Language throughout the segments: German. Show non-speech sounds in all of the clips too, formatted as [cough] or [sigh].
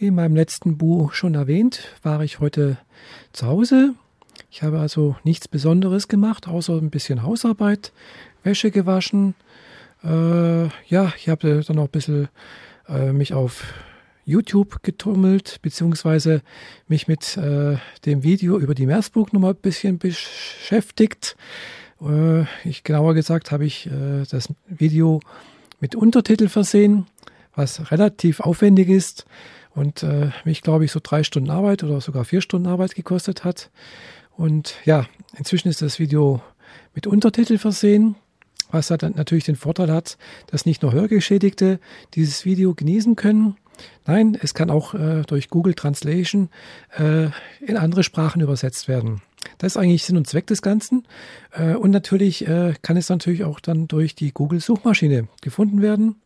Wie in meinem letzten Buch schon erwähnt, war ich heute zu Hause. Ich habe also nichts Besonderes gemacht, außer ein bisschen Hausarbeit, Wäsche gewaschen. Äh, ja, ich habe dann noch ein bisschen äh, mich auf YouTube getummelt, beziehungsweise mich mit äh, dem Video über die Meersburg noch mal ein bisschen beschäftigt. Äh, ich genauer gesagt habe ich äh, das Video mit Untertitel versehen, was relativ aufwendig ist und äh, mich, glaube ich, so drei Stunden Arbeit oder sogar vier Stunden Arbeit gekostet hat. Und ja, inzwischen ist das Video mit Untertitel versehen, was dann natürlich den Vorteil hat, dass nicht nur Hörgeschädigte dieses Video genießen können, Nein, es kann auch äh, durch Google Translation äh, in andere Sprachen übersetzt werden. Das ist eigentlich Sinn und Zweck des Ganzen. Äh, und natürlich äh, kann es natürlich auch dann durch die Google-Suchmaschine gefunden werden,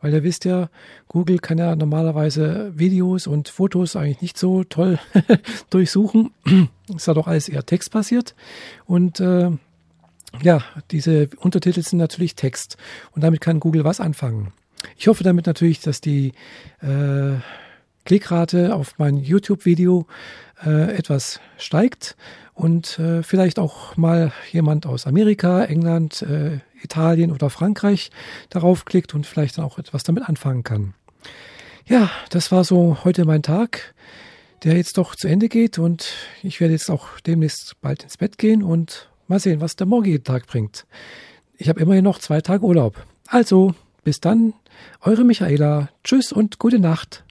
weil ihr wisst ja, Google kann ja normalerweise Videos und Fotos eigentlich nicht so toll [laughs] durchsuchen. [clears throat] ist ja doch alles eher textbasiert. Und äh, ja, diese Untertitel sind natürlich Text. Und damit kann Google was anfangen. Ich hoffe damit natürlich, dass die äh, Klickrate auf mein YouTube-Video äh, etwas steigt und äh, vielleicht auch mal jemand aus Amerika, England, äh, Italien oder Frankreich darauf klickt und vielleicht dann auch etwas damit anfangen kann. Ja, das war so heute mein Tag, der jetzt doch zu Ende geht und ich werde jetzt auch demnächst bald ins Bett gehen und mal sehen, was der morgige Tag bringt. Ich habe immerhin noch zwei Tage Urlaub. Also, bis dann, eure Michaela. Tschüss und gute Nacht.